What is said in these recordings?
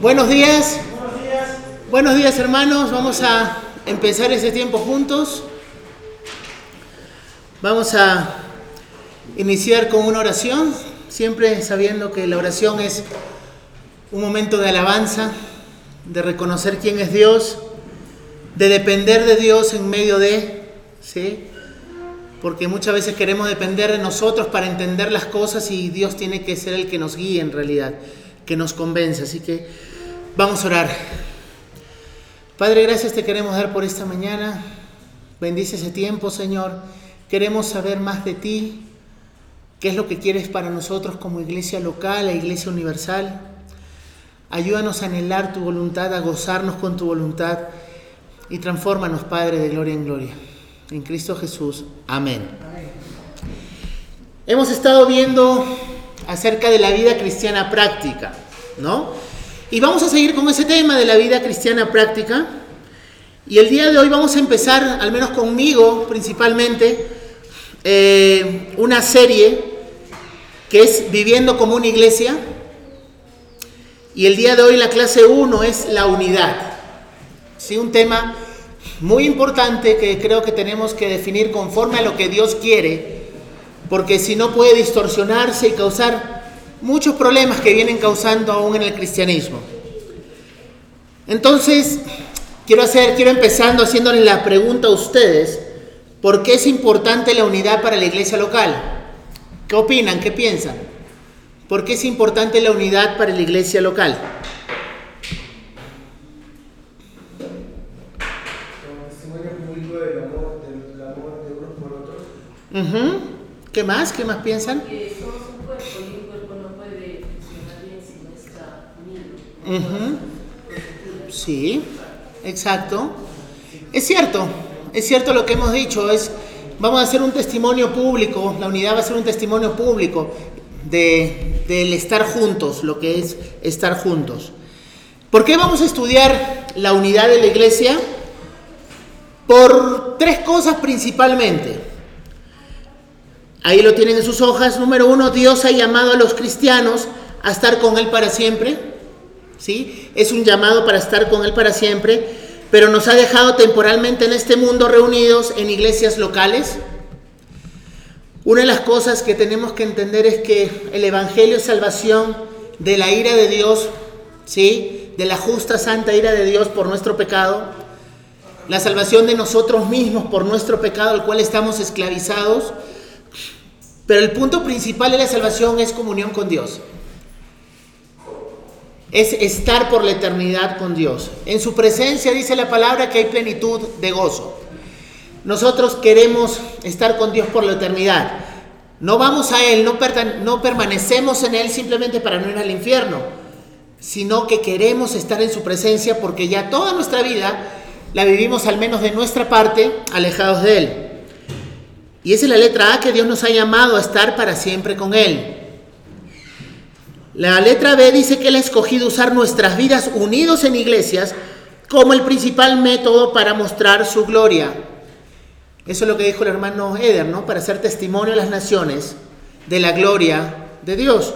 Buenos días. Buenos días hermanos. Vamos a empezar ese tiempo juntos. Vamos a iniciar con una oración, siempre sabiendo que la oración es un momento de alabanza, de reconocer quién es Dios, de depender de Dios en medio de, ¿sí? Porque muchas veces queremos depender de nosotros para entender las cosas y Dios tiene que ser el que nos guíe en realidad, que nos convence. Así que vamos a orar. Padre, gracias te queremos dar por esta mañana. Bendice ese tiempo, Señor. Queremos saber más de ti, qué es lo que quieres para nosotros como iglesia local e iglesia universal. Ayúdanos a anhelar tu voluntad, a gozarnos con tu voluntad y transfórmanos, Padre, de gloria en gloria. En Cristo Jesús. Amén. Hemos estado viendo acerca de la vida cristiana práctica, ¿no? Y vamos a seguir con ese tema de la vida cristiana práctica. Y el día de hoy vamos a empezar, al menos conmigo principalmente, eh, una serie que es Viviendo como una iglesia. Y el día de hoy la clase 1 es la unidad. ¿Sí? Un tema muy importante que creo que tenemos que definir conforme a lo que Dios quiere, porque si no puede distorsionarse y causar muchos problemas que vienen causando aún en el cristianismo. Entonces, quiero hacer, quiero empezando haciéndoles la pregunta a ustedes, ¿por qué es importante la unidad para la iglesia local? ¿Qué opinan? ¿Qué piensan? ¿Por qué es importante la unidad para la iglesia local? ¿Qué más? ¿Qué más piensan? Que somos un cuerpo y un cuerpo no puede funcionar bien si no está unido. Sí, exacto. Es cierto, es cierto lo que hemos dicho, es vamos a hacer un testimonio público, la unidad va a ser un testimonio público de, del estar juntos, lo que es estar juntos. ¿Por qué vamos a estudiar la unidad de la iglesia? Por tres cosas principalmente. Ahí lo tienen en sus hojas. Número uno, Dios ha llamado a los cristianos a estar con Él para siempre. ¿Sí? Es un llamado para estar con Él para siempre, pero nos ha dejado temporalmente en este mundo reunidos en iglesias locales. Una de las cosas que tenemos que entender es que el Evangelio es salvación de la ira de Dios, ¿sí? De la justa, santa ira de Dios por nuestro pecado. La salvación de nosotros mismos por nuestro pecado al cual estamos esclavizados pero el punto principal de la salvación es comunión con Dios. Es estar por la eternidad con Dios. En su presencia dice la palabra que hay plenitud de gozo. Nosotros queremos estar con Dios por la eternidad. No vamos a Él, no, permanecemos en Él simplemente para no ir al infierno, sino que queremos estar en su presencia porque ya toda nuestra vida la vivimos al menos de nuestra parte alejados de Él. Y esa es la letra A que Dios nos ha llamado a estar para siempre con Él. La letra B dice que Él ha escogido usar nuestras vidas unidos en iglesias como el principal método para mostrar su gloria. Eso es lo que dijo el hermano Eder, ¿no? Para hacer testimonio a las naciones de la gloria de Dios.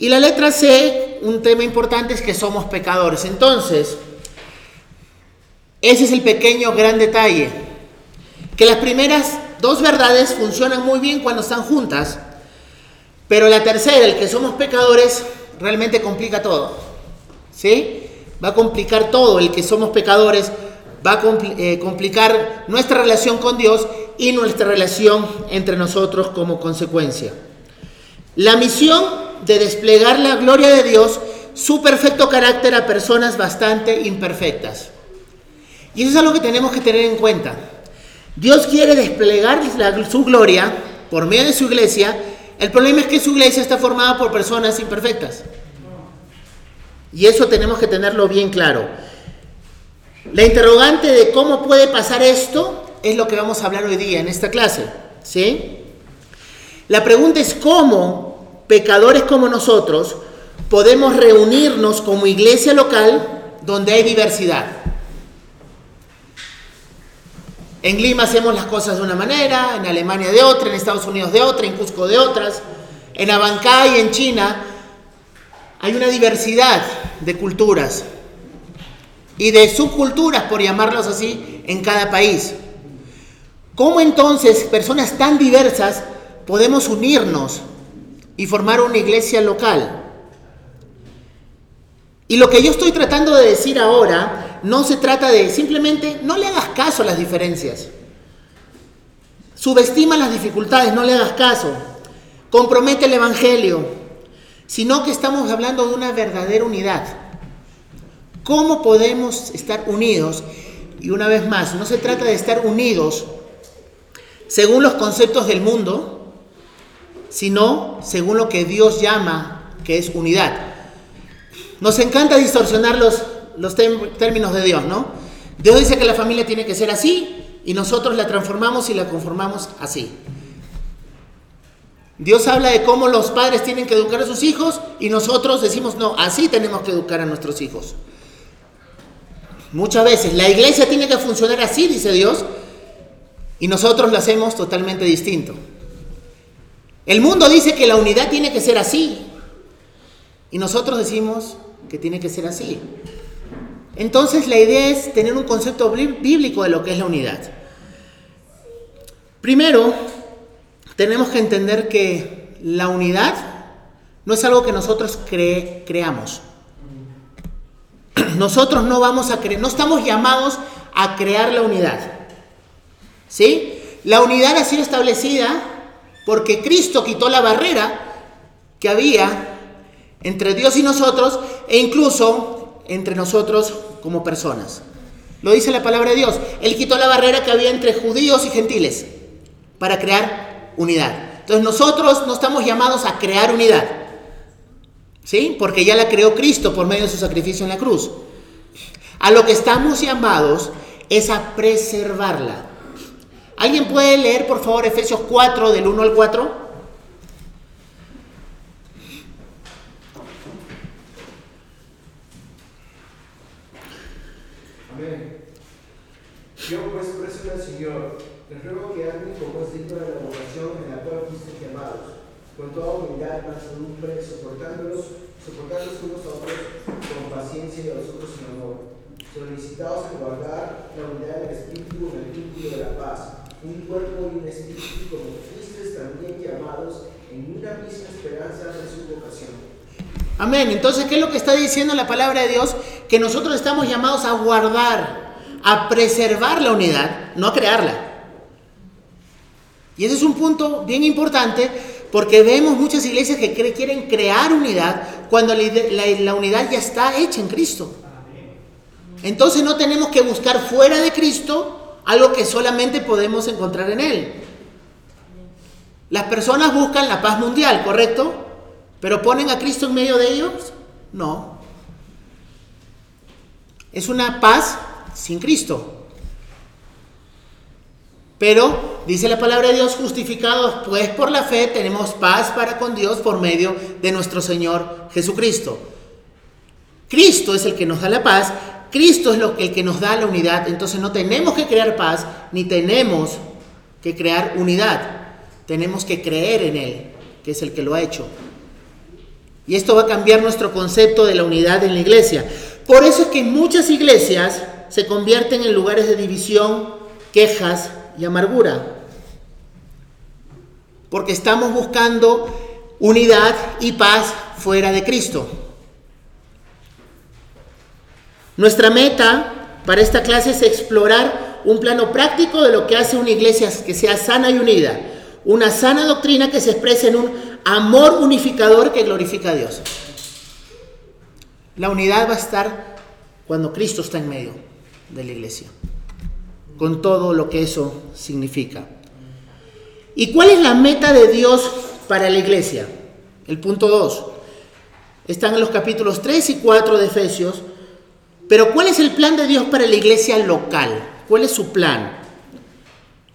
Y la letra C, un tema importante es que somos pecadores. Entonces, ese es el pequeño gran detalle. Que las primeras dos verdades funcionan muy bien cuando están juntas, pero la tercera, el que somos pecadores, realmente complica todo. ¿Sí? Va a complicar todo, el que somos pecadores va a eh, complicar nuestra relación con Dios y nuestra relación entre nosotros como consecuencia. La misión de desplegar la gloria de Dios, su perfecto carácter a personas bastante imperfectas. Y eso es algo que tenemos que tener en cuenta. Dios quiere desplegar su gloria por medio de su iglesia. El problema es que su iglesia está formada por personas imperfectas. Y eso tenemos que tenerlo bien claro. La interrogante de cómo puede pasar esto es lo que vamos a hablar hoy día en esta clase. ¿sí? La pregunta es cómo pecadores como nosotros podemos reunirnos como iglesia local donde hay diversidad. En Lima hacemos las cosas de una manera, en Alemania de otra, en Estados Unidos de otra, en Cusco de otras, en Abancay, en China. hay una diversidad de culturas y de subculturas, por llamarlos así, en cada país. ¿Cómo entonces personas tan diversas podemos unirnos y formar una iglesia local? Y lo que yo estoy tratando de decir ahora no se trata de simplemente no le hagas caso a las diferencias. Subestima las dificultades, no le hagas caso. Compromete el Evangelio, sino que estamos hablando de una verdadera unidad. ¿Cómo podemos estar unidos? Y una vez más, no se trata de estar unidos según los conceptos del mundo, sino según lo que Dios llama que es unidad. Nos encanta distorsionar los, los términos de Dios, ¿no? Dios dice que la familia tiene que ser así y nosotros la transformamos y la conformamos así. Dios habla de cómo los padres tienen que educar a sus hijos y nosotros decimos, no, así tenemos que educar a nuestros hijos. Muchas veces la iglesia tiene que funcionar así, dice Dios, y nosotros lo hacemos totalmente distinto. El mundo dice que la unidad tiene que ser así, y nosotros decimos que tiene que ser así. Entonces la idea es tener un concepto bíblico de lo que es la unidad. Primero, tenemos que entender que la unidad no es algo que nosotros creamos. Nosotros no vamos a creer, no estamos llamados a crear la unidad. ¿Sí? La unidad ha sido establecida porque Cristo quitó la barrera que había entre Dios y nosotros e incluso entre nosotros como personas. Lo dice la palabra de Dios. Él quitó la barrera que había entre judíos y gentiles para crear unidad. Entonces nosotros no estamos llamados a crear unidad. ¿Sí? Porque ya la creó Cristo por medio de su sacrificio en la cruz. A lo que estamos llamados es a preservarla. ¿Alguien puede leer, por favor, Efesios 4, del 1 al 4? Amén. Yo pues preso al Señor, les ruego que anden como es digno de la vocación en la cual fuisteis llamados, con toda soportándolos, soportándolos unos a otros con paciencia y a los otros en amor, solicitados en guardar la unidad del Espíritu en el vínculo de la paz, un cuerpo y un espíritu como fuisteis también llamados en una misma esperanza de su vocación. Amén. Entonces, ¿qué es lo que está diciendo la palabra de Dios? Que nosotros estamos llamados a guardar, a preservar la unidad, no a crearla. Y ese es un punto bien importante porque vemos muchas iglesias que quieren crear unidad cuando la, unidad ya está hecha en Cristo. Entonces no tenemos que buscar fuera de Cristo algo que solamente podemos encontrar en Él. Las personas buscan la paz mundial, ¿correcto? ¿Pero ponen a Cristo en medio de ellos? No. Es una paz sin Cristo. Pero, dice la palabra de Dios, justificados pues por la fe, tenemos paz para con Dios por medio de nuestro Señor Jesucristo. Cristo es el que nos da la paz, Cristo es lo que, el que nos da la unidad, entonces no tenemos que crear paz, ni tenemos que crear unidad, tenemos que creer en Él, que es el que lo ha hecho. Y esto va a cambiar nuestro concepto de la unidad en la iglesia. Por eso es que muchas iglesias se convierten en lugares de división, quejas, y amargura. Porque estamos buscando unidad y paz fuera de Cristo. Nuestra meta para esta clase es explorar un plano práctico de lo que hace una iglesia que sea sana y unida. Una sana doctrina que se expresa en un amor unificador que glorifica a Dios. La unidad va a estar cuando Cristo está en medio de la iglesia con todo lo que eso significa. ¿Y cuál es la meta de Dios para la iglesia? El punto 2. Están en los capítulos 3 y 4 de Efesios. Pero ¿cuál es el plan de Dios para la iglesia local? ¿Cuál es su plan?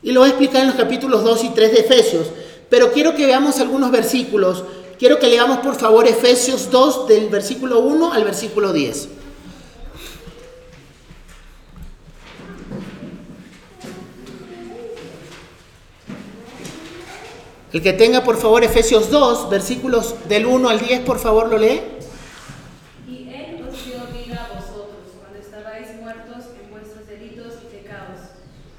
Y lo voy a explicar en los capítulos 2 y 3 de Efesios. Pero quiero que veamos algunos versículos. Quiero que leamos por favor Efesios 2 del versículo 1 al versículo 10. El que tenga por favor Efesios 2, versículos del 1 al 10, por favor lo lee. os dio vida a vosotros cuando estabais muertos en vuestros delitos y pecados,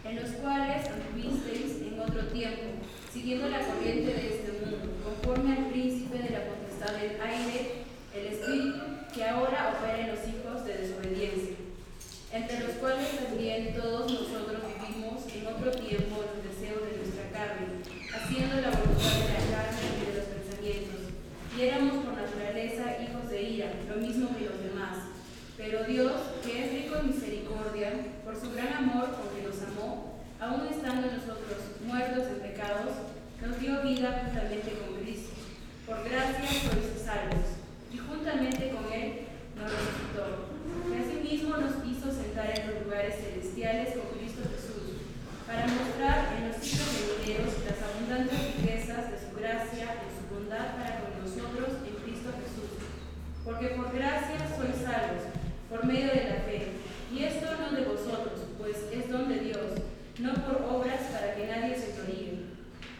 en los cuales anduvisteis en otro tiempo, siguiendo la corriente de este mundo, conforme al príncipe de la potestad del aire, el espíritu que ahora opera en los hijos de desobediencia, entre los cuales también todos nosotros vivimos en otro tiempo en los deseos de nuestra carne, haciendo la voluntad de la carne y de los pensamientos, y éramos por naturaleza hijos de ira, lo mismo que los demás. Pero Dios, que es rico en misericordia, por su gran amor con que nos amó, aun estando nosotros muertos en pecados, nos dio vida juntamente con Cristo. Por gracia sois salvos, y juntamente con Él nos resucitó, que asimismo nos hizo sentar en los lugares celestiales con Cristo Jesús, para mostrar en los siglos venideros las abundantes riquezas de su gracia y su bondad para con nosotros en Cristo Jesús. Porque por gracia sois salvos, por medio de la fe. Y esto no de vosotros, pues es don de Dios, no por obras para que nadie se gloríe.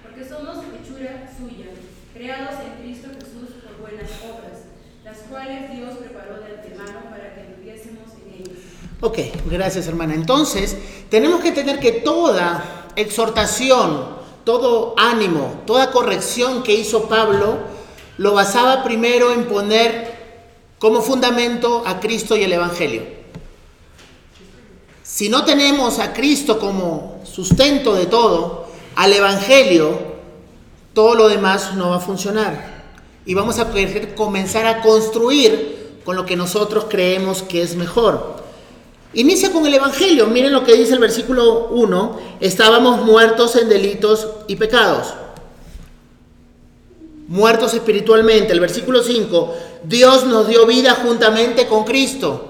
Porque somos hechura suya, creados en Cristo Jesús por buenas obras, las cuales Dios preparó de antemano para que viviésemos en ellas. Ok, gracias hermana. Entonces, tenemos que entender que toda exhortación, todo ánimo, toda corrección que hizo Pablo, lo basaba primero en poner como fundamento a Cristo y el Evangelio. Si no tenemos a Cristo como sustento de todo, al Evangelio, todo lo demás no va a funcionar. Y vamos a querer comenzar a construir con lo que nosotros creemos que es mejor. Inicia con el Evangelio. Miren lo que dice el versículo 1. Estábamos muertos en delitos y pecados. Muertos espiritualmente. El versículo 5. Dios nos dio vida juntamente con Cristo.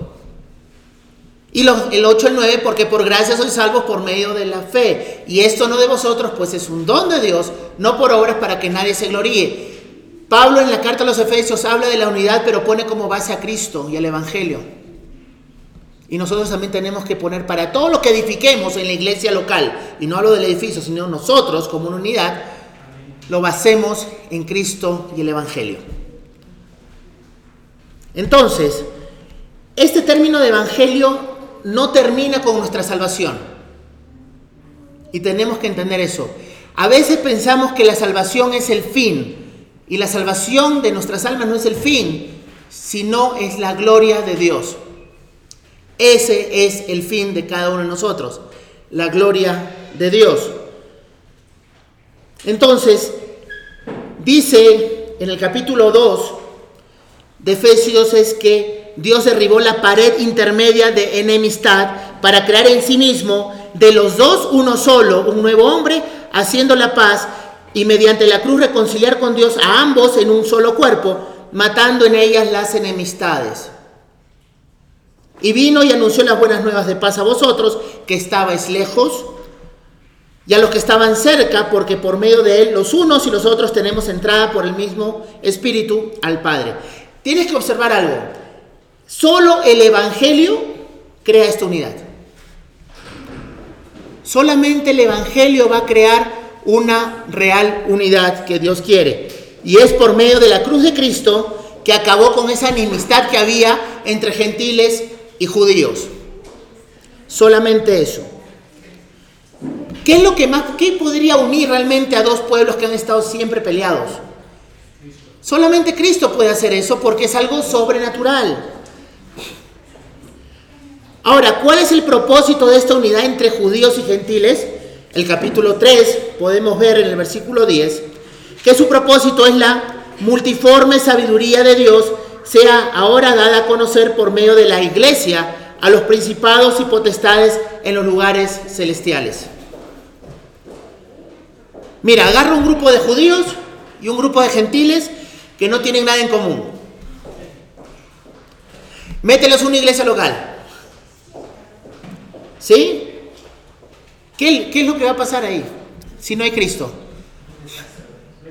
Y los- el 8 y el 9, porque por gracia sois salvos por medio de la fe. Y esto no de vosotros, pues es un don de Dios, no por obras para que nadie se gloríe. Pablo en la carta a los Efesios habla de la unidad, pero pone como base a Cristo y al Evangelio. Y nosotros también tenemos que poner para todo lo que edifiquemos en la iglesia local, y no hablo del edificio, sino nosotros como una unidad, lo basemos en Cristo y el Evangelio. Entonces, este término de Evangelio no termina con nuestra salvación. Y tenemos que entender eso. A veces pensamos que la salvación es el fin, y la salvación de nuestras almas no es el fin, sino es la gloria de Dios. Ese es el fin de cada uno de nosotros, la gloria de Dios. Entonces, dice en el capítulo 2 de Efesios es que Dios derribó la pared intermedia de enemistad para crear en sí mismo de los dos uno solo, un nuevo hombre, haciendo la paz y mediante la cruz reconciliar con Dios a ambos en un solo cuerpo, matando en ellas las enemistades. Y vino y anunció las buenas nuevas de paz a vosotros, que estabais lejos, y a los que estaban cerca, porque por medio de él los unos y los otros tenemos entrada por el mismo Espíritu al Padre. Tienes que observar algo. Solo el Evangelio crea esta unidad. Solamente el Evangelio va a crear una real unidad que Dios quiere. Y es por medio de la cruz de Cristo que acabó con esa enemistad que había entre gentiles y judíos. Solamente eso. ¿Qué es lo que más, qué podría unir realmente a dos pueblos que han estado siempre peleados? Solamente Cristo puede hacer eso porque es algo sobrenatural. Ahora, ¿cuál es el propósito de esta unidad entre judíos y gentiles? El capítulo 3 podemos ver en el versículo 10 que su propósito es la multiforme sabiduría de Dios sea ahora dada a conocer por medio de la iglesia a los principados y potestades en los lugares celestiales. Mira, agarra un grupo de judíos y un grupo de gentiles que no tienen nada en común. Mételos a una iglesia local. ¿Sí? ¿Qué, ¿Qué, es lo que va a pasar ahí si no hay Cristo?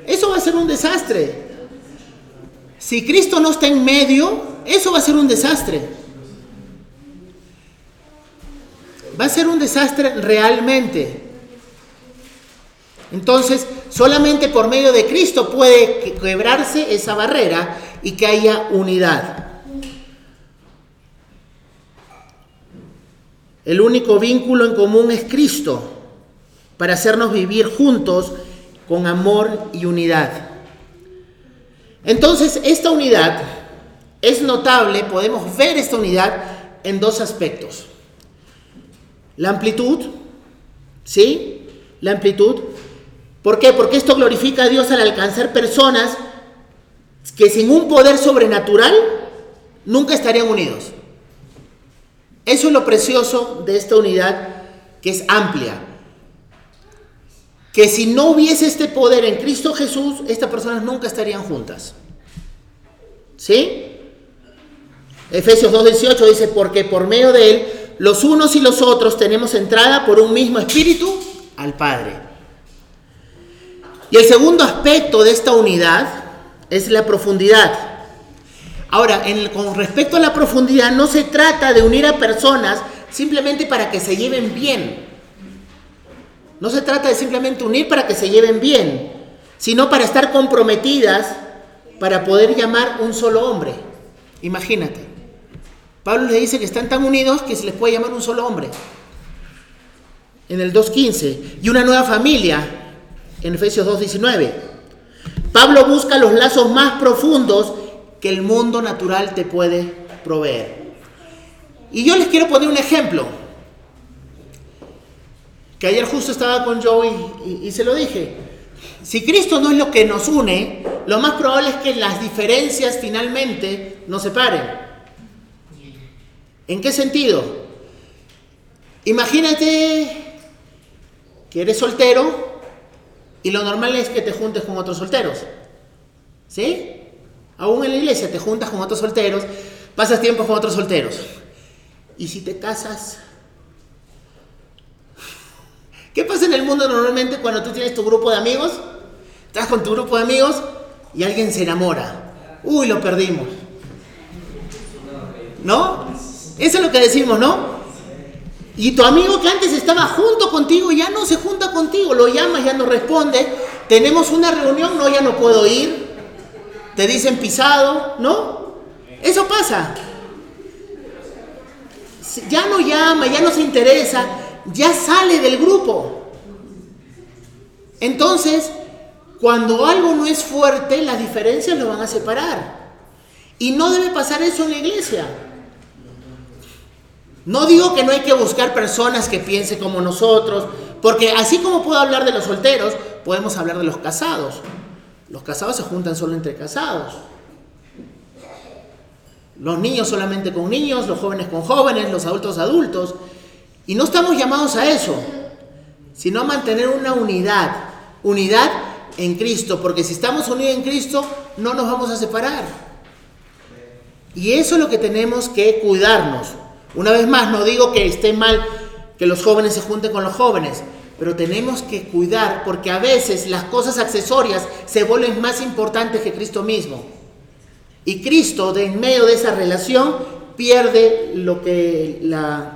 Eso va a ser un desastre. Si Cristo no está en medio, eso va a ser un desastre. Va a ser un desastre realmente. Entonces, solamente por medio de Cristo puede quebrarse esa barrera y que haya unidad. el único vínculo en común es Cristo, para hacernos vivir juntos con amor y unidad. Entonces, esta unidad es notable, podemos ver esta unidad en dos aspectos. La amplitud, ¿sí? La amplitud. ¿Por qué? Porque esto glorifica a Dios al alcanzar personas que sin un poder sobrenatural nunca estarían unidos. Eso es lo precioso de esta unidad que es amplia. Que si no hubiese este poder en Cristo Jesús, estas personas nunca estarían juntas. ¿Sí? Efesios 2.18 dice, porque por medio de Él, los unos y los otros tenemos entrada por un mismo espíritu al Padre. Y el segundo aspecto de esta unidad es la profundidad. Ahora, con respecto a la profundidad, no se trata de unir a personas simplemente para que se lleven bien. No se trata de simplemente unir para que se lleven bien, sino para estar comprometidas para poder llamar un solo hombre. Imagínate. Pablo le dice que están tan unidos que se les puede llamar un solo hombre. En el 2.15. Y una nueva familia en Efesios 2.19. Pablo busca los lazos más profundos que el mundo natural te puede proveer. Y yo les quiero poner un ejemplo. Que ayer justo estaba con Joey y, y se lo dije. Si Cristo no es lo que nos une, lo más probable es que las diferencias finalmente nos separen. ¿En qué sentido? Imagínate que eres soltero y lo normal es que te juntes con otros solteros. ¿Sí? Aún en la iglesia te juntas con otros solteros, pasas tiempo con otros solteros. ¿Y si te casas? ¿Qué pasa en el mundo normalmente cuando tú tienes tu grupo de amigos? Estás con tu grupo de amigos y alguien se enamora. Uy, lo perdimos. ¿No? Eso es lo que decimos, ¿no? Y tu amigo que antes estaba junto contigo ya no se junta contigo, lo llamas, ya no responde. Tenemos una reunión, no, ya no puedo ir. Te dicen pisado, ¿no? Eso pasa. Ya no llama, ya no se interesa, ya sale del grupo. Entonces, cuando algo no es fuerte, las diferencias lo van a separar. Y no debe pasar eso en la iglesia. No digo que no hay que buscar personas que piensen como nosotros, porque así como puedo hablar de los solteros, podemos hablar de los casados. Los casados se juntan solo entre casados. Los niños solamente con niños, los jóvenes con jóvenes, los adultos adultos. Y no estamos llamados a eso, sino a mantener una unidad, unidad en Cristo, porque si estamos unidos en Cristo, no nos vamos a separar. Y eso es lo que tenemos que cuidarnos. Una vez más, no digo que esté mal que los jóvenes se junten con los jóvenes, pero tenemos que cuidar porque a veces las cosas accesorias se vuelven más importantes que Cristo mismo. Y Cristo, de en medio de esa relación, pierde lo que la,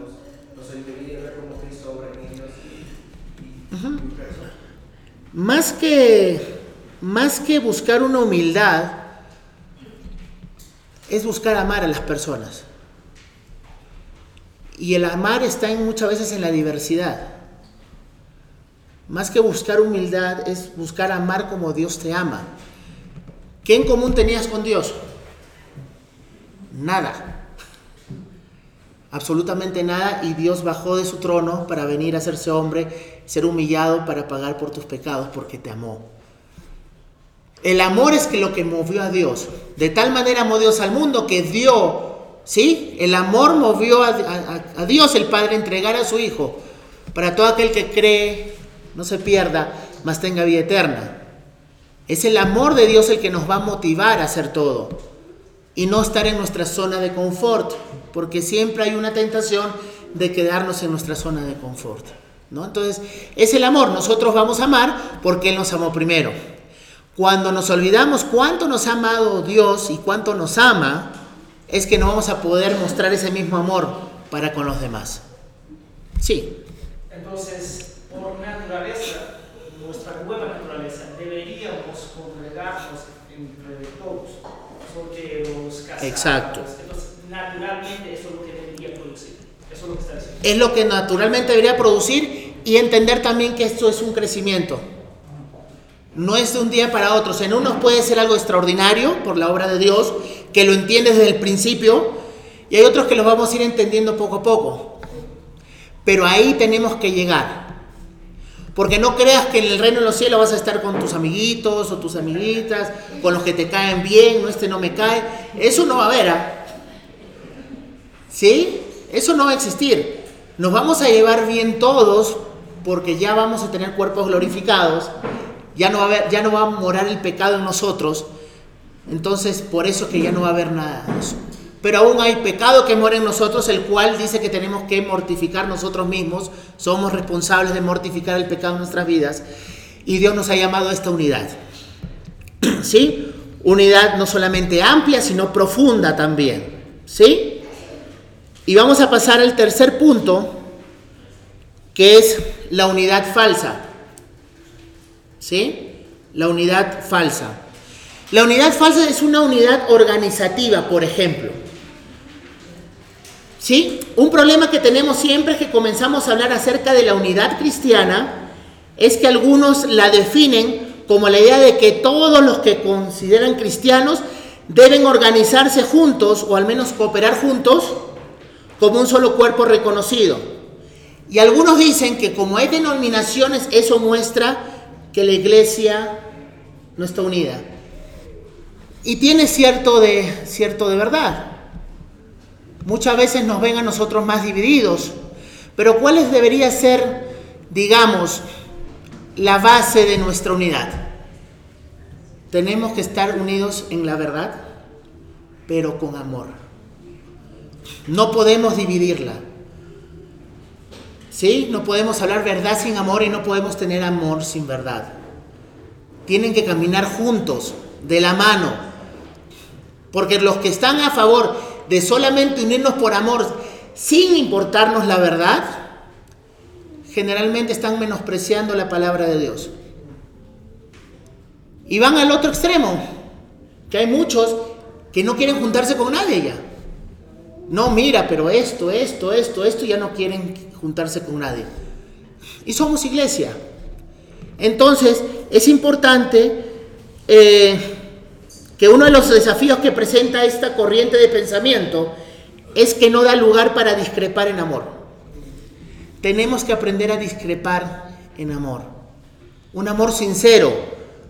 más que buscar una humildad, es buscar amar a las personas. Y el amar está en, muchas veces en la diversidad. Más que buscar humildad es buscar amar como Dios te ama. ¿Qué en común tenías con Dios? Nada absolutamente nada y Dios bajó de su trono para venir a hacerse hombre, ser humillado para pagar por tus pecados porque te amó. El amor es que lo que movió a Dios. De tal manera amó Dios al mundo que dio, ¿sí? El amor movió a, a Dios el Padre a entregar a su Hijo para todo aquel que cree, no se pierda, mas tenga vida eterna. Es el amor de Dios el que nos va a motivar a hacer todo y no estar en nuestra zona de confort, porque siempre hay una tentación de quedarnos en nuestra zona de confort. ¿no? Entonces, es el amor. Nosotros vamos a amar porque Él nos amó primero. Cuando nos olvidamos cuánto nos ha amado Dios y cuánto nos ama, es que no vamos a poder mostrar ese mismo amor para con los demás. Sí. Entonces, por naturaleza, nuestra nueva naturaleza, deberíamos congregarnos entre todos, porque los casados, Exacto. Naturalmente eso es lo que debería producir. Eso es lo que está diciendo. Es lo que naturalmente debería producir y entender también que esto es un crecimiento. No es de un día para otro. En unos puede ser algo extraordinario por la obra de Dios, que lo entiendes desde el principio, y hay otros que lo vamos a ir entendiendo poco a poco. Pero ahí tenemos que llegar. Porque no creas que en el reino de los cielos vas a estar con tus amiguitos o tus amiguitas, con los que te caen bien, no este no me cae. Eso no va a haber. ¿ah? ¿Sí? Eso no va a existir. Nos vamos a llevar bien todos porque ya vamos a tener cuerpos glorificados. Ya no va a, ya no va morar el pecado en nosotros. Entonces, por eso que ya no va a haber nada de eso. Pero aún hay pecado que muere en nosotros, el cual dice que tenemos que mortificar nosotros mismos. Somos responsables de mortificar el pecado en nuestras vidas. Y Dios nos ha llamado a esta unidad. ¿Sí? Unidad no solamente amplia, sino profunda también. ¿Sí? Y vamos a pasar al tercer punto, que es la unidad falsa. ¿Sí? La unidad falsa. La unidad falsa es una unidad organizativa, por ejemplo. ¿Sí? Un problema que tenemos siempre que comenzamos a hablar acerca de la unidad cristiana, es que algunos la definen como la idea de que todos los que consideran cristianos deben organizarse juntos o al menos cooperar juntos como un solo cuerpo reconocido. Y algunos dicen que como hay denominaciones, eso muestra que la iglesia no está unida. Y tiene cierto de, cierto de verdad. Muchas veces nos ven a nosotros más divididos. Pero ¿cuál debería ser, digamos, la base de nuestra unidad? Tenemos que estar unidos en la verdad, pero con amor. No podemos dividirla. ¿Sí? No podemos hablar verdad sin amor y no podemos tener amor sin verdad. Tienen que caminar juntos, de la mano. Porque los que están a favor de solamente unirnos por amor sin importarnos la verdad, generalmente están menospreciando la palabra de Dios. Y van al otro extremo, que hay muchos que no quieren juntarse con nadie ya. No, mira, pero esto, esto, esto, esto, ya no quieren juntarse con nadie. Y somos iglesia. Entonces, es importante eh, que uno de los desafíos que presenta esta corriente de pensamiento es que no da lugar para discrepar en amor. Tenemos que aprender a discrepar en amor. Un amor sincero,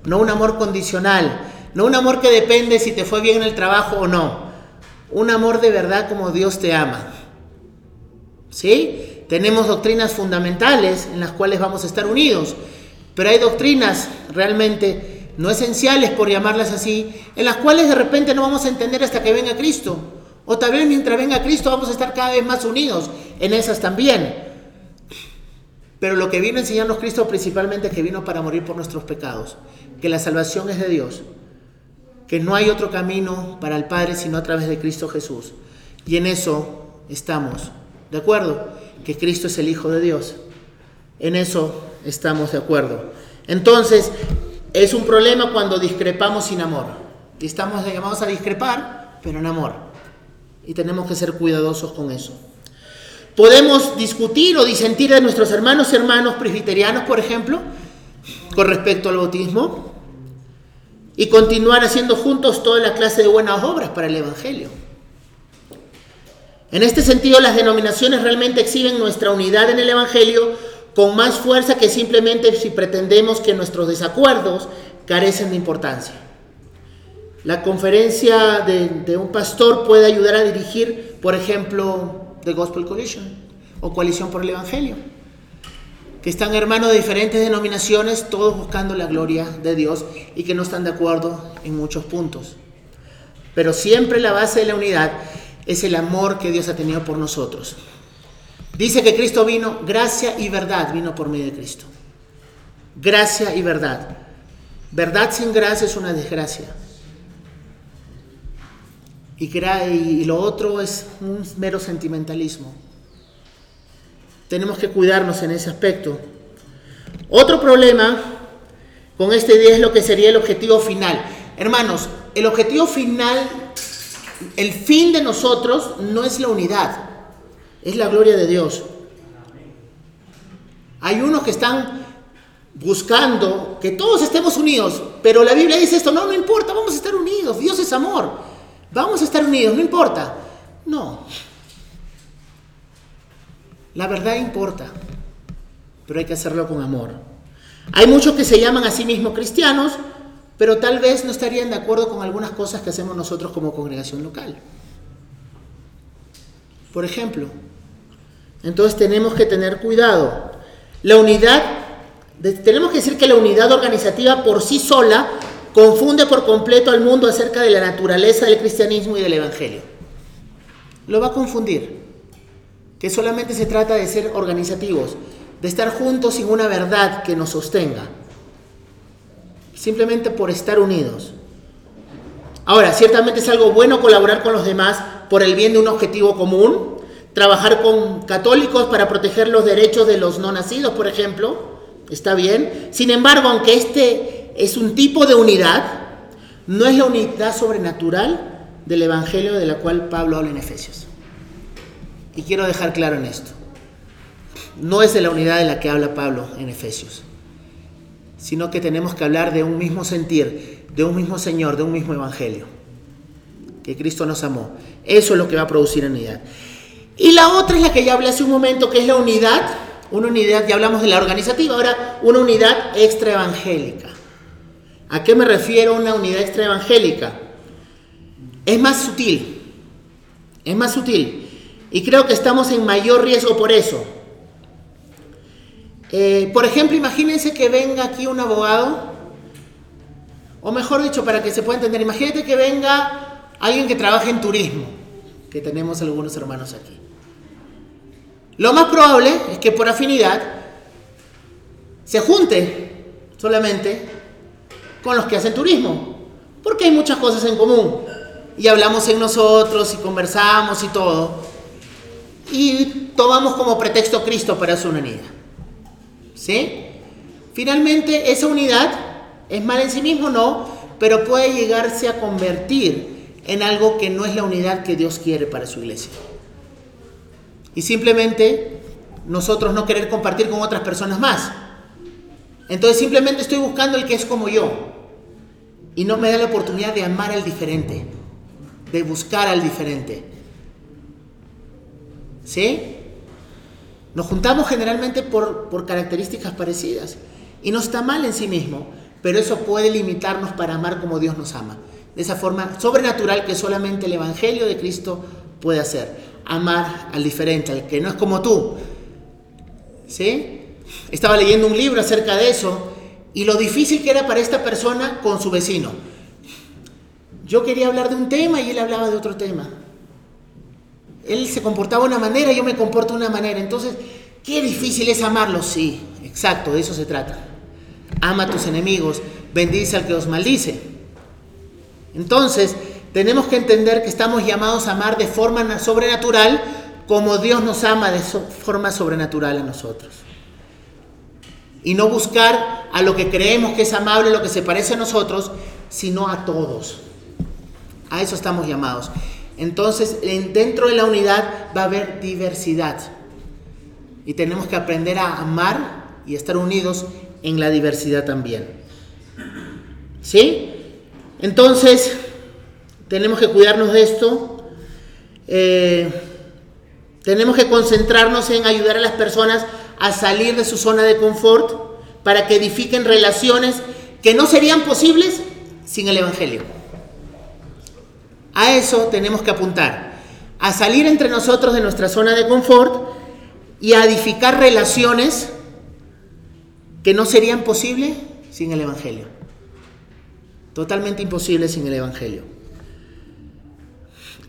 no un amor condicional, no un amor que depende si te fue bien en el trabajo o no. Un amor de verdad como Dios te ama. ¿Sí? Tenemos doctrinas fundamentales en las cuales vamos a estar unidos, pero hay doctrinas realmente no esenciales, por llamarlas así, en las cuales de repente no vamos a entender hasta que venga Cristo. O tal vez mientras venga Cristo vamos a estar cada vez más unidos en esas también. Pero lo que vino a enseñarnos Cristo principalmente es que vino para morir por nuestros pecados, que la salvación es de Dios, que no hay otro camino para el Padre sino a través de Cristo Jesús. Y en eso estamos, ¿de acuerdo? Que Cristo es el Hijo de Dios. En eso estamos de acuerdo. Entonces, es un problema cuando discrepamos sin amor. Estamos llamados a discrepar, pero en amor. Y tenemos que ser cuidadosos con eso. Podemos discutir o disentir de nuestros hermanos y hermanos presbiterianos, por ejemplo, con respecto al bautismo, y continuar haciendo juntos toda la clase de buenas obras para el Evangelio. En este sentido, las denominaciones realmente exhiben nuestra unidad en el Evangelio con más fuerza que simplemente si pretendemos que nuestros desacuerdos carecen de importancia. La conferencia de, de, un pastor puede ayudar a dirigir, por ejemplo, The Gospel Coalition o Coalición por el Evangelio, que están hermanos de diferentes denominaciones, todos buscando la gloria de Dios y que no están de acuerdo en muchos puntos. Pero siempre la base de la unidad es el amor que Dios ha tenido por nosotros. Dice que Cristo vino, gracia y verdad vino por medio de Cristo. Gracia y verdad. Verdad sin gracia es una desgracia. Y, lo otro es un mero sentimentalismo. Tenemos que cuidarnos en ese aspecto. Otro problema con esta idea es lo que sería el objetivo final. Hermanos, el objetivo final, el fin de nosotros no es la unidad, es la gloria de Dios. Hay unos que están buscando que todos estemos unidos, pero la Biblia dice esto, no, no importa, vamos a estar unidos, Dios es amor, vamos a estar unidos, no importa. No, la verdad importa, pero hay que hacerlo con amor. Hay muchos que se llaman a sí mismos cristianos, pero tal vez no estarían de acuerdo con algunas cosas que hacemos nosotros como congregación local. Por ejemplo, entonces tenemos que tener cuidado. La unidad, tenemos que decir que la unidad organizativa por sí sola confunde por completo al mundo acerca de la naturaleza del cristianismo y del evangelio. Lo va a confundir que solamente se trata de ser organizativos, de estar juntos sin una verdad que nos sostenga, simplemente por estar unidos. Ahora, ciertamente es algo bueno colaborar con los demás por el bien de un objetivo común, trabajar con católicos para proteger los derechos de los no nacidos, por ejemplo, está bien. Sin embargo, aunque este es un tipo de unidad, no es la unidad sobrenatural del Evangelio de la cual Pablo habla en Efesios. Y quiero dejar claro en esto. No es de la unidad de la que habla Pablo en Efesios, sino que tenemos que hablar de un mismo sentir, de un mismo Señor, de un mismo Evangelio, que Cristo nos amó. Eso es lo que va a producir unidad. Y la otra es la que ya hablé hace un momento, que es la unidad, una unidad, ya hablamos de la organizativa, ahora una unidad extraevangélica. ¿A qué me refiero una unidad extraevangélica? Es más sutil, es más sutil. Y creo que estamos en mayor riesgo por eso. Eh, por ejemplo, imagínense que venga aquí un abogado, o mejor dicho, para que se pueda entender, imagínate que venga alguien que trabaje en turismo, que tenemos algunos hermanos aquí. Lo más probable es que por afinidad se junte solamente con los que hacen turismo, porque hay muchas cosas en común. Y hablamos en nosotros y conversamos y todo. Y tomamos como pretexto Cristo para su unidad. ¿Sí? Finalmente, esa unidad es mala en sí mismo, no, pero puede llegarse a convertir en algo que no es la unidad que Dios quiere para su iglesia. Y simplemente nosotros no querer compartir con otras personas más. Entonces simplemente estoy buscando el que es como yo. Y no me da la oportunidad de amar al diferente, de buscar al diferente. ¿Sí? Nos juntamos generalmente por, por características parecidas. Y no está mal en sí mismo, pero eso puede limitarnos para amar como Dios nos ama. De esa forma sobrenatural que solamente el Evangelio de Cristo puede hacer. Amar al diferente, al que no es como tú. ¿Sí? Estaba leyendo un libro acerca de eso y lo difícil que era para esta persona con su vecino. Yo quería hablar de un tema y él hablaba de otro tema. Él se comportaba de una manera yo me comporto de una manera. Entonces, qué difícil es amarlo. Sí, exacto, de eso se trata. Ama a tus enemigos, bendice al que os maldice. Entonces, tenemos que entender que estamos llamados a amar de forma sobrenatural como Dios nos ama de forma sobrenatural a nosotros. Y no buscar a lo que creemos que es amable, lo que se parece a nosotros, sino a todos. A eso estamos llamados. Entonces, en- dentro de la unidad va a haber diversidad. Y tenemos que aprender a amar y estar unidos en la diversidad también. ¿Sí? Entonces, tenemos que cuidarnos de esto. Eh, tenemos que concentrarnos en ayudar a las personas a salir de su zona de confort para que edifiquen relaciones que no serían posibles sin el Evangelio. A eso tenemos que apuntar, a salir entre nosotros de nuestra zona de confort y a edificar relaciones que no serían posibles sin el Evangelio. Totalmente imposible sin el Evangelio.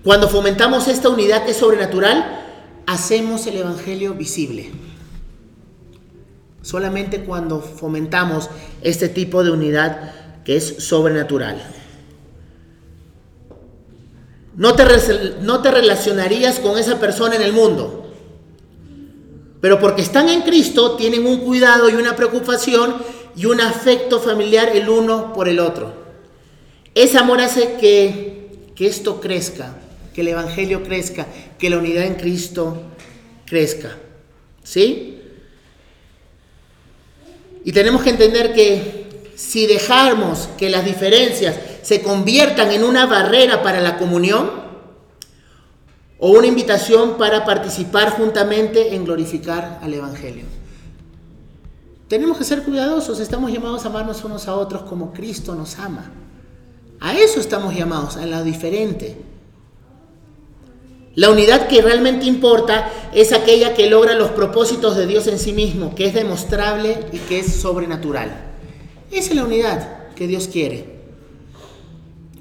Cuando fomentamos esta unidad que es sobrenatural, hacemos el Evangelio visible. Solamente cuando fomentamos este tipo de unidad que es sobrenatural. No te, no te relacionarías con esa persona en el mundo. Pero porque están en Cristo, tienen un cuidado y una preocupación y un afecto familiar el uno por el otro. Ese amor hace que, que esto crezca, que el Evangelio crezca, que la unidad en Cristo crezca. ¿Sí? Y tenemos que entender que si dejamos que las diferencias se conviertan en una barrera para la comunión o una invitación para participar juntamente en glorificar al Evangelio. Tenemos que ser cuidadosos, estamos llamados a amarnos unos a otros como Cristo nos ama. A eso estamos llamados, a la diferente. La unidad que realmente importa es aquella que logra los propósitos de Dios en sí mismo, que es demostrable y que es sobrenatural. Esa es la unidad que Dios quiere.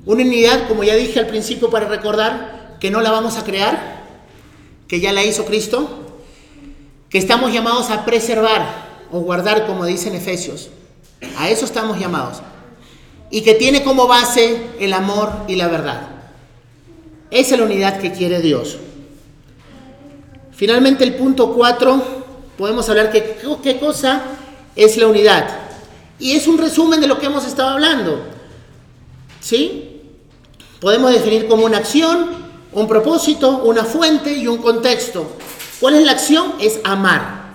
Una unidad, como ya dije al principio para recordar, que no la vamos a crear, que ya la hizo Cristo, que estamos llamados a preservar o guardar, como dicen Efesios. A eso estamos llamados. Y que tiene como base el amor y la verdad. Esa es la unidad que quiere Dios. Finalmente el punto 4, podemos hablar que qué cosa es la unidad. Y es un resumen de lo que hemos estado hablando. ¿Sí? Podemos definir como una acción, un propósito, una fuente y un contexto. ¿Cuál es la acción? Es amar.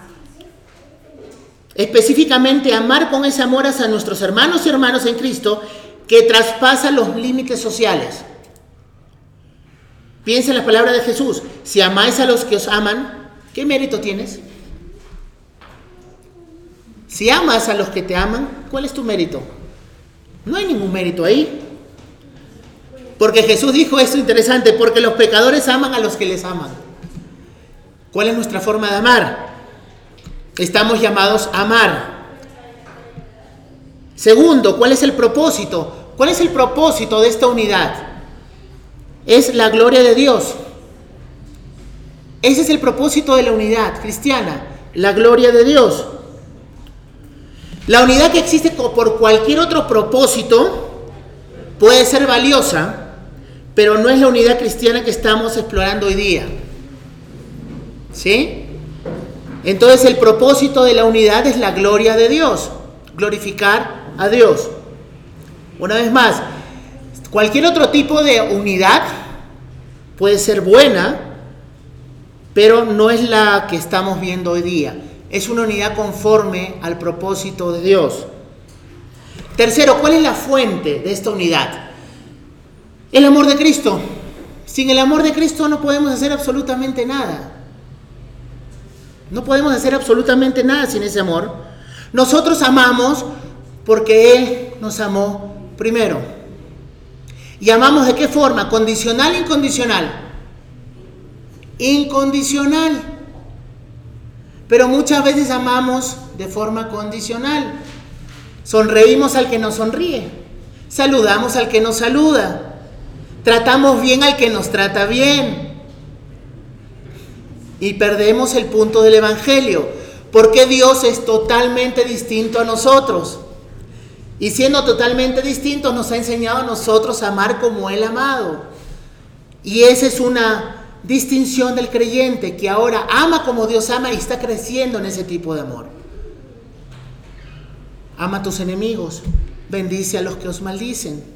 Específicamente amar con ese amor a nuestros hermanos y hermanos en Cristo que traspasa los límites sociales. Piensa en las palabras de Jesús. Si amáis a los que os aman, ¿qué mérito tienes? Si amas a los que te aman, ¿cuál es tu mérito? No hay ningún mérito ahí. Porque Jesús dijo esto interesante, porque los pecadores aman a los que les aman. ¿Cuál es nuestra forma de amar? Estamos llamados a amar. Segundo, ¿cuál es el propósito? ¿Cuál es el propósito de esta unidad? es la gloria de Dios. Ese es el propósito de la unidad cristiana, la gloria de Dios. La unidad que existe por cualquier otro propósito puede ser valiosa, pero no es la unidad cristiana que estamos explorando hoy día. ¿Sí? Entonces el propósito de la unidad es la gloria de Dios, glorificar a Dios. Una vez más, Cualquier otro tipo de unidad puede ser buena, pero no es la que estamos viendo hoy día. Es una unidad conforme al propósito de Dios. Tercero, ¿cuál es la fuente de esta unidad? El amor de Cristo. Sin el amor de Cristo no podemos hacer absolutamente nada. No podemos hacer absolutamente nada sin ese amor. Nosotros amamos porque Él nos amó primero. ¿Y amamos de qué forma? ¿Condicional o incondicional? Incondicional. Pero muchas veces amamos de forma condicional. Sonreímos al que nos sonríe. Saludamos al que nos saluda. Tratamos bien al que nos trata bien. Y perdemos el punto del Evangelio. Porque Dios es totalmente distinto a nosotros. Y siendo totalmente distintos, nos ha enseñado a nosotros a amar como Él amado. Y esa es una distinción del creyente, que ahora ama como Dios ama y está creciendo en ese tipo de amor. Ama a tus enemigos, bendice a los que os maldicen.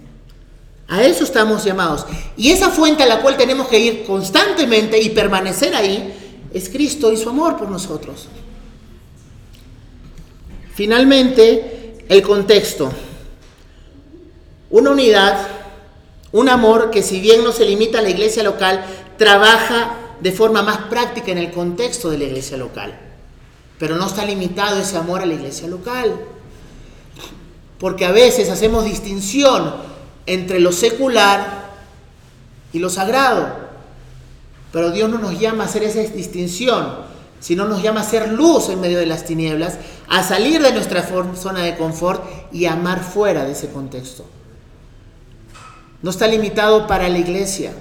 A eso estamos llamados. Y esa fuente a la cual tenemos que ir constantemente y permanecer ahí es Cristo y su amor por nosotros. Finalmente, el contexto. Una unidad, un amor que si bien no se limita a la iglesia local, trabaja de forma más práctica en el contexto de la iglesia local. Pero no está limitado ese amor a la iglesia local. Porque a veces hacemos distinción entre lo secular y lo sagrado. Pero Dios no nos llama a hacer esa distinción sino nos llama a ser luz en medio de las tinieblas, a salir de nuestra zona de confort y amar fuera de ese contexto. No está limitado para la iglesia.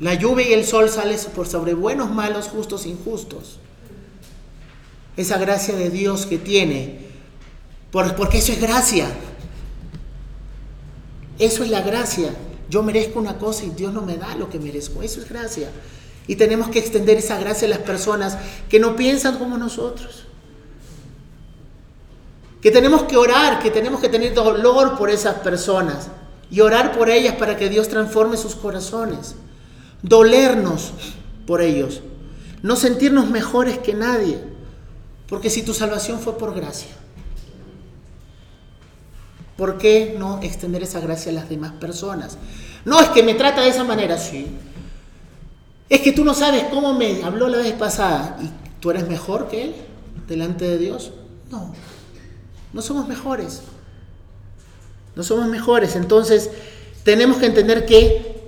La lluvia y el sol salen por sobre buenos, malos, justos, injustos. Esa gracia de Dios que tiene, por- porque eso es gracia. Eso es la gracia. Yo merezco una cosa y Dios no me da lo que merezco. Eso es gracia. Y tenemos que extender esa gracia a las personas que no piensan como nosotros. Que tenemos que orar, que tenemos que tener dolor por esas personas y orar por ellas para que Dios transforme sus corazones. Dolernos por ellos. No sentirnos mejores que nadie. Porque si tu salvación fue por gracia, ¿por qué no extender esa gracia a las demás personas? No, es que me trata de esa manera, sí. Es que tú no sabes cómo me habló la vez pasada y tú eres mejor que él delante de Dios. No, no somos mejores. No somos mejores. Entonces, tenemos que entender que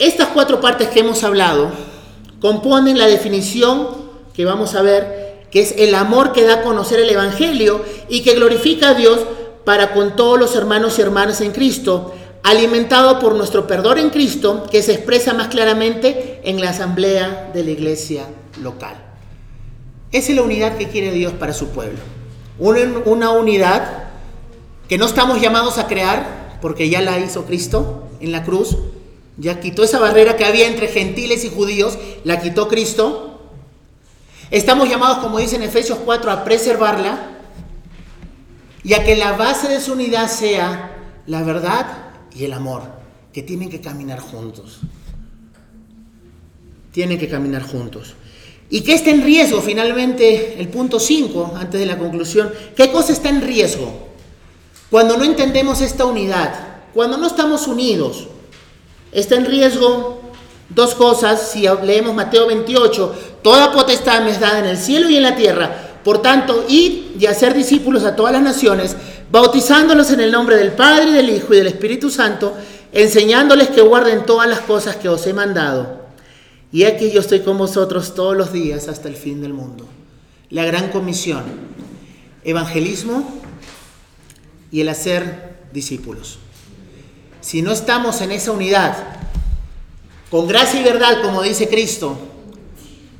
estas cuatro partes que hemos hablado componen la definición que vamos a ver, que es el amor que da a conocer el Evangelio y que glorifica a Dios para con todos los hermanos y hermanas en Cristo, alimentado por nuestro perdón en Cristo, que se expresa más claramente en la asamblea de la iglesia local. Esa es la unidad que quiere Dios para su pueblo. Una, unidad que no estamos llamados a crear, porque ya la hizo Cristo en la cruz, ya quitó esa barrera que había entre gentiles y judíos, la quitó Cristo. Estamos llamados, como dice en Efesios 4, a preservarla y que la base de su unidad sea la verdad y el amor, que tienen que caminar juntos. Tienen que caminar juntos. ¿Y qué está en riesgo? Finalmente, el punto 5, antes de la conclusión. ¿Qué cosa está en riesgo? Cuando no entendemos esta unidad, cuando no estamos unidos, está en riesgo dos cosas. Si leemos Mateo 28, toda potestad me es dada en el cielo y en la tierra. Por tanto, id y hacer discípulos a todas las naciones, bautizándolos en el nombre del Padre, del Hijo y del Espíritu Santo, enseñándoles que guarden todas las cosas que os he mandado. Y aquí yo estoy con vosotros todos los días hasta el fin del mundo. La gran comisión, evangelismo y el hacer discípulos. Si no estamos en esa unidad, con gracia y verdad, como dice Cristo,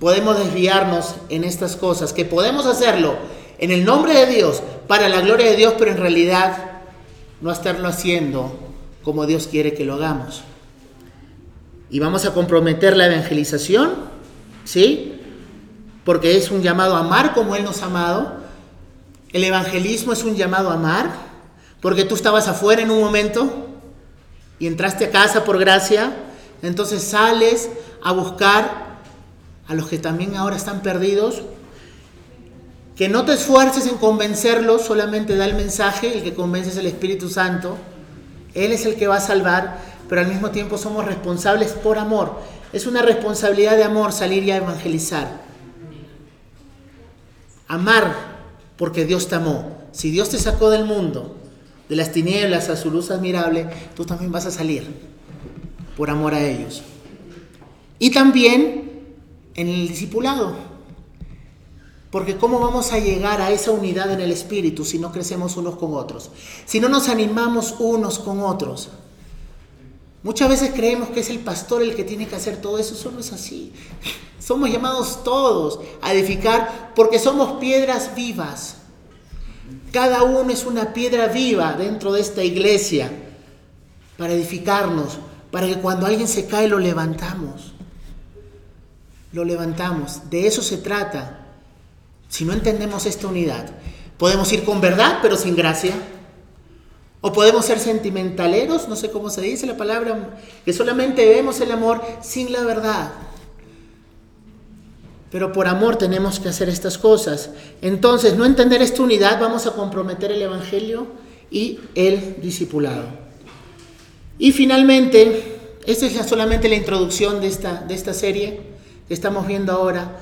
podemos desviarnos en estas cosas, que podemos hacerlo en el nombre de Dios, para la gloria de Dios, pero en realidad no estarlo haciendo como Dios quiere que lo hagamos. Y vamos a comprometer la evangelización, ¿sí? Porque es un llamado a amar como Él nos ha amado. El evangelismo es un llamado a amar, porque tú estabas afuera en un momento y entraste a casa por gracia, entonces sales a buscar a los que también ahora están perdidos, que no te esfuerces en convencerlos, solamente da el mensaje, el que convence es el Espíritu Santo, Él es el que va a salvar, pero al mismo tiempo somos responsables por amor. Es una responsabilidad de amor salir y a evangelizar. Amar porque Dios te amó. Si Dios te sacó del mundo, de las tinieblas a su luz admirable, tú también vas a salir por amor a ellos. Y también en el discipulado. Porque ¿cómo vamos a llegar a esa unidad en el Espíritu si no crecemos unos con otros? Si no nos animamos unos con otros. Muchas veces creemos que es el pastor el que tiene que hacer todo eso. Eso no es así. Somos llamados todos a edificar porque somos piedras vivas. Cada uno es una piedra viva dentro de esta iglesia para edificarnos, para que cuando alguien se cae lo levantamos. Lo levantamos. De eso se trata. Si no entendemos esta unidad, podemos ir con verdad pero sin gracia. O podemos ser sentimentaleros, no sé cómo se dice la palabra, que solamente vemos el amor sin la verdad. Pero por amor tenemos que hacer estas cosas. Entonces, no entender esta unidad, vamos a comprometer el Evangelio y el discipulado. Y finalmente, esta es solamente la introducción de esta, de esta serie estamos viendo ahora,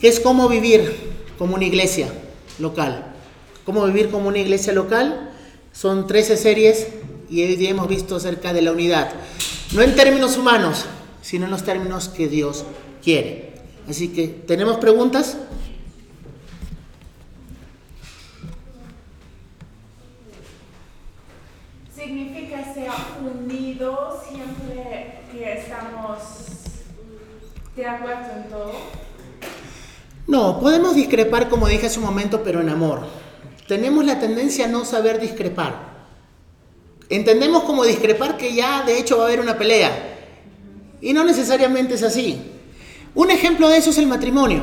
que es cómo vivir como una iglesia local. Cómo vivir como una iglesia local. Son 13 series y hoy día hemos visto acerca de la unidad. No en términos humanos, sino en los términos que Dios quiere. Así que, ¿tenemos preguntas? Significa ser unidos siempre que estamos en todo. No, podemos discrepar como dije hace un momento, pero en amor. Tenemos la tendencia a no saber discrepar. Entendemos como discrepar que ya de hecho va a haber una pelea. Y no necesariamente es así. Un ejemplo de eso es el matrimonio.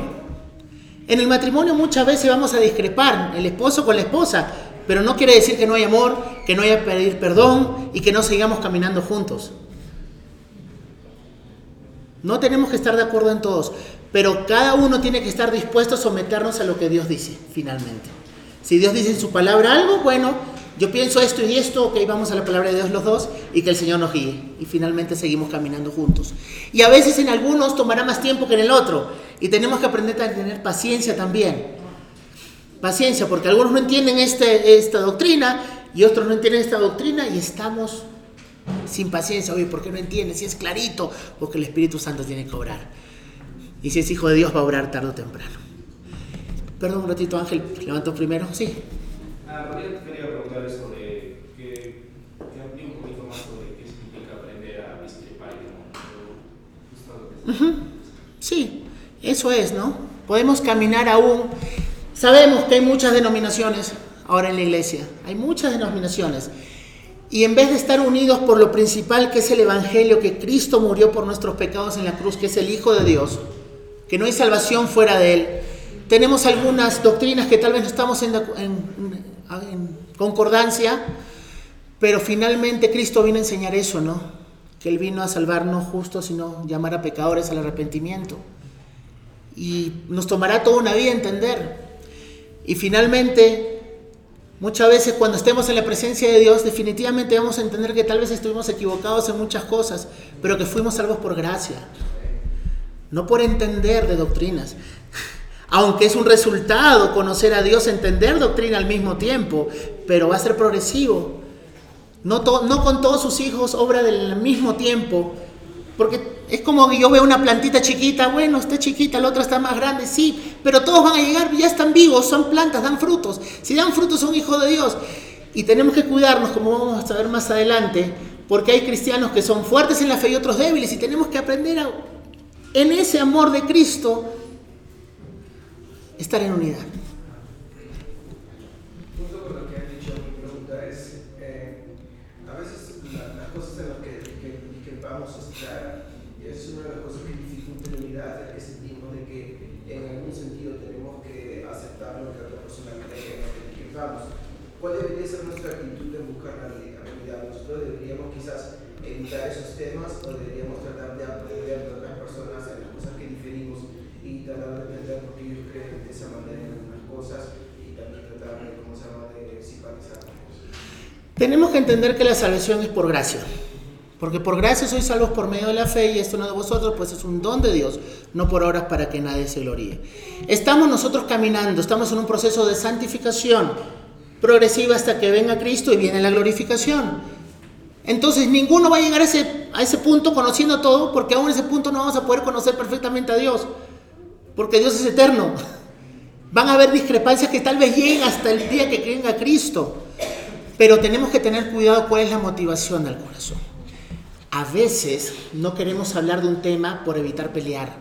En el matrimonio muchas veces vamos a discrepar, el esposo con la esposa, pero no quiere decir que no hay amor, que no haya pedir perdón y que no sigamos caminando juntos. No tenemos que estar de acuerdo en todos, pero cada uno tiene que estar dispuesto a someternos a lo que Dios dice, finalmente. Si Dios dice en su palabra algo, bueno, yo pienso esto y esto, ok, vamos a la palabra de Dios los dos y que el Señor nos guíe. Y finalmente seguimos caminando juntos. Y a veces en algunos tomará más tiempo que en el otro. Y tenemos que aprender a tener paciencia también. Paciencia, porque algunos no entienden este, esta doctrina y otros no entienden esta doctrina y estamos sin paciencia. Oye, ¿por qué no entiendes? Si es clarito, porque el Espíritu Santo tiene que obrar. Y si es hijo de Dios, va a obrar tarde o temprano. Perdón un ratito, Ángel, levantó primero. Sí. Ah, María, te quería preguntar de que, que amplíe un poquito más sobre qué significa aprender a discrepar y no. Justo lo que Sí, eso es, ¿no? Podemos caminar aún. Sabemos que hay muchas denominaciones ahora en la iglesia, hay muchas denominaciones. Y en vez de estar unidos por lo principal que es el Evangelio, que Cristo murió por nuestros pecados en la cruz, que es el Hijo de Dios, que no hay salvación fuera de Él, tenemos algunas doctrinas que tal vez no estamos en, concordancia, pero finalmente Cristo vino a enseñar eso, ¿no? Que Él vino a salvar no justos, sino llamar a pecadores al arrepentimiento. Y nos tomará toda una vida entender. Y finalmente, muchas veces cuando estemos en la presencia de Dios, definitivamente vamos a entender que tal vez estuvimos equivocados en muchas cosas, pero que fuimos salvos por gracia, no por entender de doctrinas. Aunque es un resultado conocer a Dios, entender doctrina al mismo tiempo, pero va a ser progresivo. No, to- con todos sus hijos obra del mismo tiempo, porque es como que yo veo una plantita chiquita, bueno, está chiquita, la otra está más grande, sí, pero todos van a llegar, ya están vivos, son plantas, dan frutos. Si dan frutos son hijos de Dios. Y tenemos que cuidarnos, como vamos a ver más adelante, porque hay cristianos que son fuertes en la fe y otros débiles, y tenemos que aprender a, en ese amor de Cristo, estar en unidad. Junto con lo que han dicho, mi pregunta es, eh, a veces la- las cosas en las que, que, que vamos a estar, y es una de las cosas que dificulta la unidad, es que sentimos de que en algún sentido tenemos que aceptar lo que otra persona cree, en lo que vamos. ¿Cuál debería ser nuestra actitud de buscar la uni- la unidad? Nosotros deberíamos quizás evitar esos temas o deberíamos tratar de aprender de otras personas en las cosas que diferimos y tratar de entender por qué ellos creen de esa manera en algunas cosas y también tratar de, ¿cómo se llama?, de simpatizar. Tenemos que entender que la salvación es por gracia. Porque por gracia sois salvos por medio de la fe y esto no de vosotros, pues es un don de Dios, no por obras para que nadie se gloríe. Estamos nosotros caminando, estamos en un proceso de santificación progresiva hasta que venga Cristo y viene la glorificación. Entonces ninguno va a llegar a ese, a ese punto conociendo todo, porque aún en ese punto no vamos a poder conocer perfectamente a Dios, porque Dios es eterno. Van a haber discrepancias que tal vez lleguen hasta el día que venga Cristo. Pero tenemos que tener cuidado cuál es la motivación del corazón. A veces no queremos hablar de un tema por evitar pelear.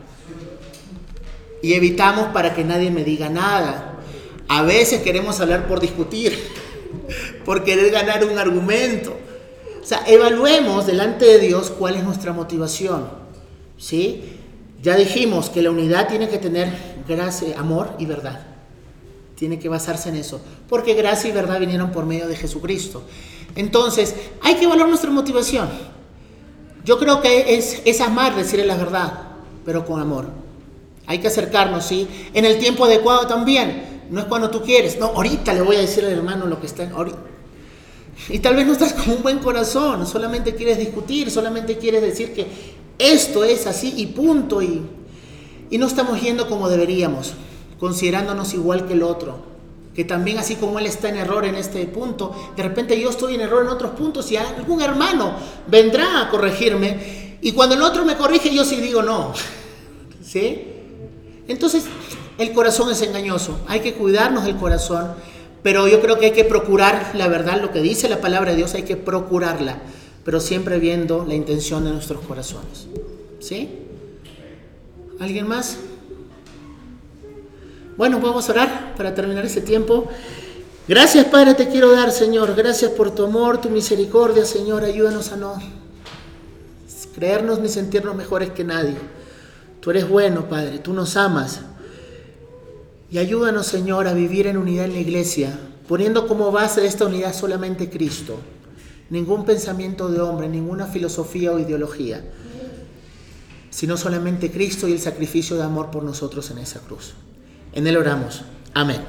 Y evitamos para que nadie me diga nada. A veces queremos hablar por discutir, por querer ganar un argumento. O sea, evaluemos delante de Dios cuál es nuestra motivación. ¿Sí? Ya dijimos que la unidad tiene que tener gracia, amor y verdad. Tiene que basarse en eso. Porque gracia y verdad vinieron por medio de Jesucristo. Entonces, hay que evaluar nuestra motivación. Yo creo que es, es amar decirle la verdad, pero con amor. Hay que acercarnos, ¿sí? En el tiempo adecuado también. No es cuando tú quieres. No, ahorita le voy a decir al hermano lo que está. ahorita. Y tal vez no estás con un buen corazón, solamente quieres discutir, solamente quieres decir que esto es así y punto. Y, y no estamos yendo como deberíamos, considerándonos igual que el otro. Que también así como él está en error en este punto, de repente yo estoy en error en otros puntos y algún hermano vendrá a corregirme. Y cuando el otro me corrige, yo sí digo no. ¿Sí? Entonces, el corazón es engañoso. Hay que cuidarnos del corazón. Pero yo creo que hay que procurar la verdad, lo que dice la palabra de Dios, hay que procurarla, pero siempre viendo la intención de nuestros corazones. ¿Sí? ¿Alguien más? Bueno, vamos a orar para terminar ese tiempo. Gracias, Padre, te quiero dar, Señor. Gracias por tu amor, tu misericordia, Señor. Ayúdanos a no creernos ni sentirnos mejores que nadie. Tú eres bueno, Padre. Tú nos amas. Y ayúdanos, Señor, a vivir en unidad en la iglesia, poniendo como base de esta unidad solamente Cristo. Ningún pensamiento de hombre, ninguna filosofía o ideología, sino solamente Cristo y el sacrificio de amor por nosotros en esa cruz. En Él oramos. Amén.